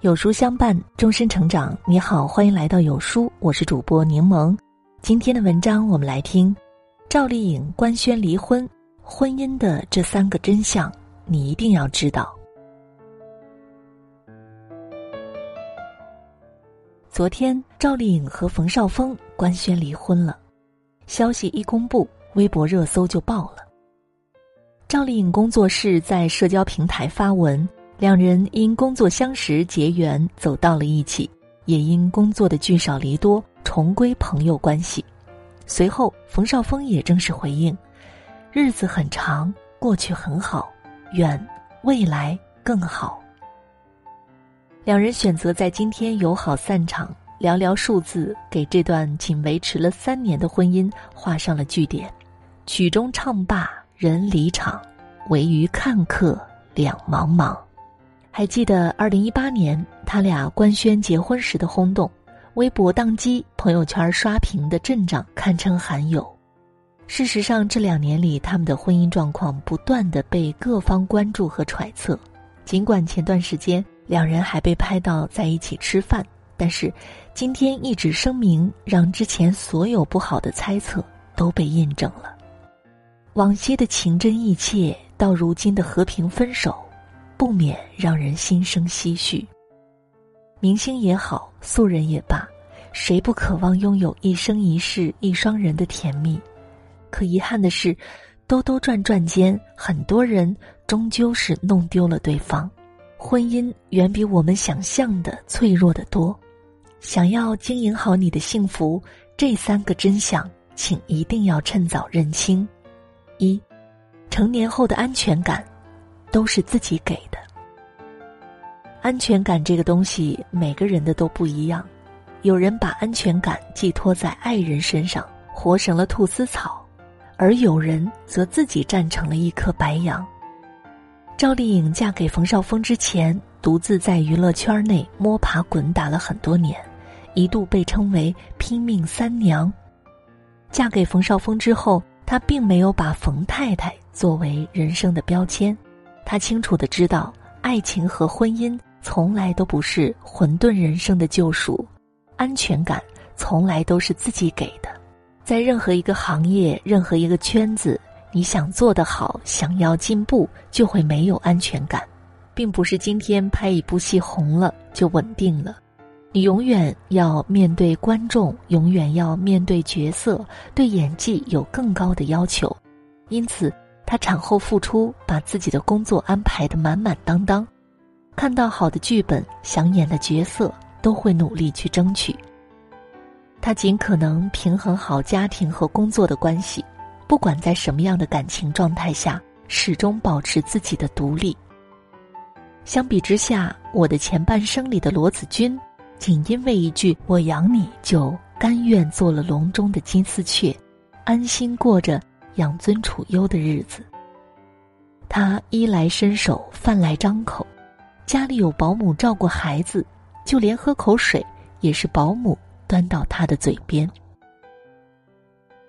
有书相伴，终身成长。你好，欢迎来到有书，我是主播柠檬。今天的文章，我们来听赵丽颖官宣离婚，婚姻的这三个真相，你一定要知道。昨天，赵丽颖和冯绍峰官宣离婚了，消息一公布，微博热搜就爆了。赵丽颖工作室在社交平台发文。两人因工作相识结缘，走到了一起，也因工作的聚少离多，重归朋友关系。随后，冯绍峰也正式回应：“日子很长，过去很好，愿未来更好。”两人选择在今天友好散场，寥寥数字给这段仅维持了三年的婚姻画上了句点。曲终唱罢人离场，唯余看客两茫茫。还记得二零一八年他俩官宣结婚时的轰动，微博宕机，朋友圈刷屏的阵仗堪称罕有。事实上，这两年里他们的婚姻状况不断的被各方关注和揣测。尽管前段时间两人还被拍到在一起吃饭，但是今天一纸声明让之前所有不好的猜测都被印证了。往昔的情真意切，到如今的和平分手。不免让人心生唏嘘。明星也好，素人也罢，谁不渴望拥有一生一世一双人的甜蜜？可遗憾的是，兜兜转转间，很多人终究是弄丢了对方。婚姻远比我们想象的脆弱的多。想要经营好你的幸福，这三个真相，请一定要趁早认清。一，成年后的安全感。都是自己给的。安全感这个东西，每个人的都不一样。有人把安全感寄托在爱人身上，活成了菟丝草；而有人则自己站成了一棵白杨。赵丽颖嫁给冯绍峰之前，独自在娱乐圈内摸爬滚打了很多年，一度被称为“拼命三娘”。嫁给冯绍峰之后，她并没有把冯太太作为人生的标签。他清楚的知道，爱情和婚姻从来都不是混沌人生的救赎，安全感从来都是自己给的。在任何一个行业、任何一个圈子，你想做得好、想要进步，就会没有安全感，并不是今天拍一部戏红了就稳定了。你永远要面对观众，永远要面对角色，对演技有更高的要求，因此。她产后复出，把自己的工作安排的满满当当，看到好的剧本、想演的角色，都会努力去争取。她尽可能平衡好家庭和工作的关系，不管在什么样的感情状态下，始终保持自己的独立。相比之下，我的前半生里的罗子君，仅因为一句“我养你”，就甘愿做了笼中的金丝雀，安心过着。养尊处优的日子，他衣来伸手，饭来张口，家里有保姆照顾孩子，就连喝口水也是保姆端到他的嘴边。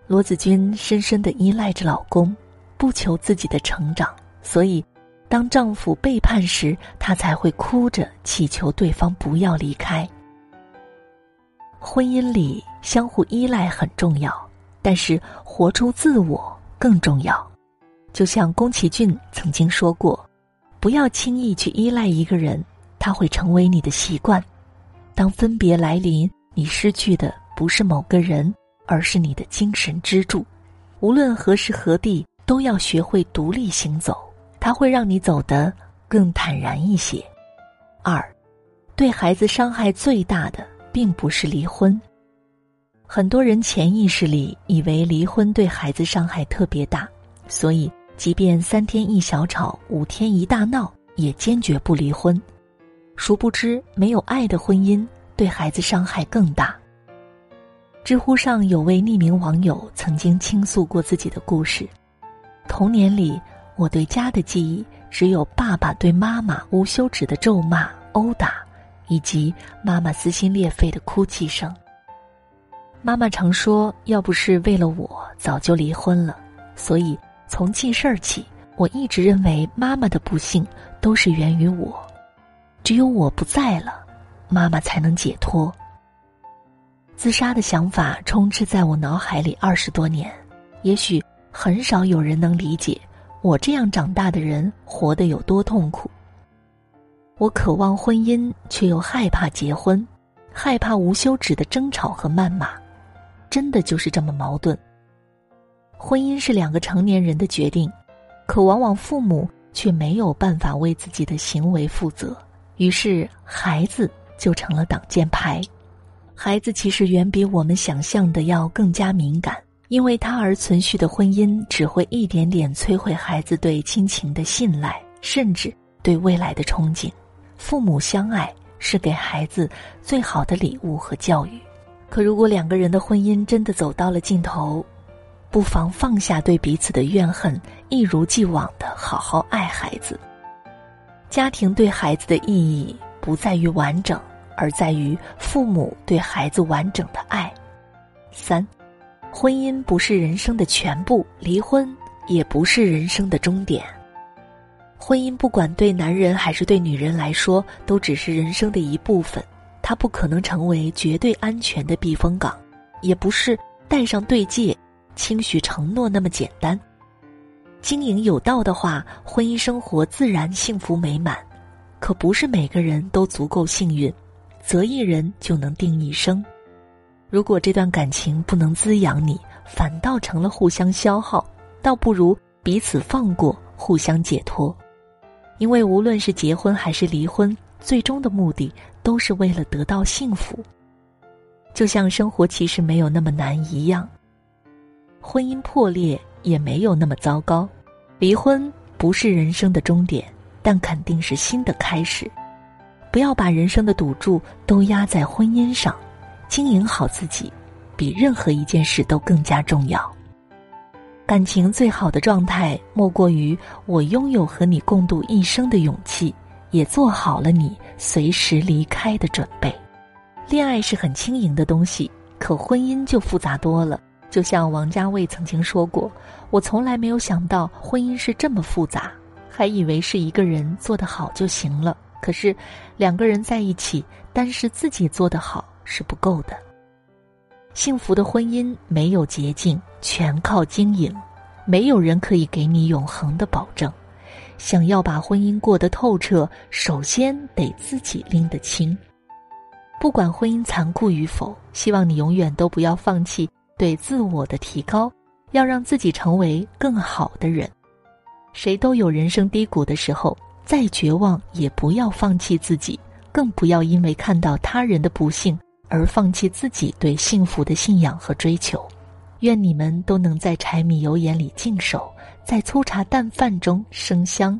罗子君深深的依赖着老公，不求自己的成长，所以当丈夫背叛时，她才会哭着祈求对方不要离开。婚姻里相互依赖很重要，但是活出自我。更重要，就像宫崎骏曾经说过：“不要轻易去依赖一个人，他会成为你的习惯。当分别来临，你失去的不是某个人，而是你的精神支柱。无论何时何地，都要学会独立行走，它会让你走得更坦然一些。”二，对孩子伤害最大的，并不是离婚。很多人潜意识里以为离婚对孩子伤害特别大，所以即便三天一小吵，五天一大闹，也坚决不离婚。殊不知，没有爱的婚姻对孩子伤害更大。知乎上有位匿名网友曾经倾诉过自己的故事：童年里，我对家的记忆只有爸爸对妈妈无休止的咒骂、殴打，以及妈妈撕心裂肺的哭泣声。妈妈常说：“要不是为了我，早就离婚了。”所以从记事儿起，我一直认为妈妈的不幸都是源于我。只有我不在了，妈妈才能解脱。自杀的想法充斥在我脑海里二十多年，也许很少有人能理解我这样长大的人活得有多痛苦。我渴望婚姻，却又害怕结婚，害怕无休止的争吵和谩骂，真的就是这么矛盾。婚姻是两个成年人的决定，可往往父母却没有办法为自己的行为负责，于是孩子就成了挡箭牌。孩子其实远比我们想象的要更加敏感，因为他而存续的婚姻只会一点点摧毁孩子对亲情的信赖，甚至对未来的憧憬。父母相爱是给孩子最好的礼物和教育，可如果两个人的婚姻真的走到了尽头，不妨放下对彼此的怨恨，一如既往的好好爱孩子。家庭对孩子的意义不在于完整。而在于父母对孩子完整的爱。三，婚姻不是人生的全部，离婚也不是人生的终点。婚姻不管对男人还是对女人来说，都只是人生的一部分，它不可能成为绝对安全的避风港，也不是戴上对戒、轻许承诺那么简单。经营有道的话，婚姻生活自然幸福美满。可不是每个人都足够幸运。择一人就能定一生，如果这段感情不能滋养你，反倒成了互相消耗，倒不如彼此放过，互相解脱。因为无论是结婚还是离婚，最终的目的都是为了得到幸福。就像生活其实没有那么难一样，婚姻破裂也没有那么糟糕，离婚不是人生的终点，但肯定是新的开始。不要把人生的赌注都压在婚姻上，经营好自己，比任何一件事都更加重要。感情最好的状态，莫过于我拥有和你共度一生的勇气，也做好了你随时离开的准备。恋爱是很轻盈的东西，可婚姻就复杂多了。就像王家卫曾经说过：“我从来没有想到婚姻是这么复杂，还以为是一个人做得好就行了。”可是，两个人在一起，单是自己做得好是不够的。幸福的婚姻没有捷径，全靠经营。没有人可以给你永恒的保证。想要把婚姻过得透彻，首先得自己拎得清。不管婚姻残酷与否，希望你永远都不要放弃对自我的提高，要让自己成为更好的人。谁都有人生低谷的时候。再绝望也不要放弃自己，更不要因为看到他人的不幸而放弃自己对幸福的信仰和追求。愿你们都能在柴米油盐里静守，在粗茶淡饭中生香。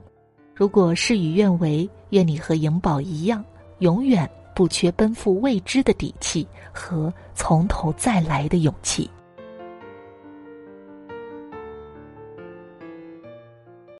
如果事与愿违，愿你和颖宝一样，永远不缺奔赴未知的底气和从头再来的勇气。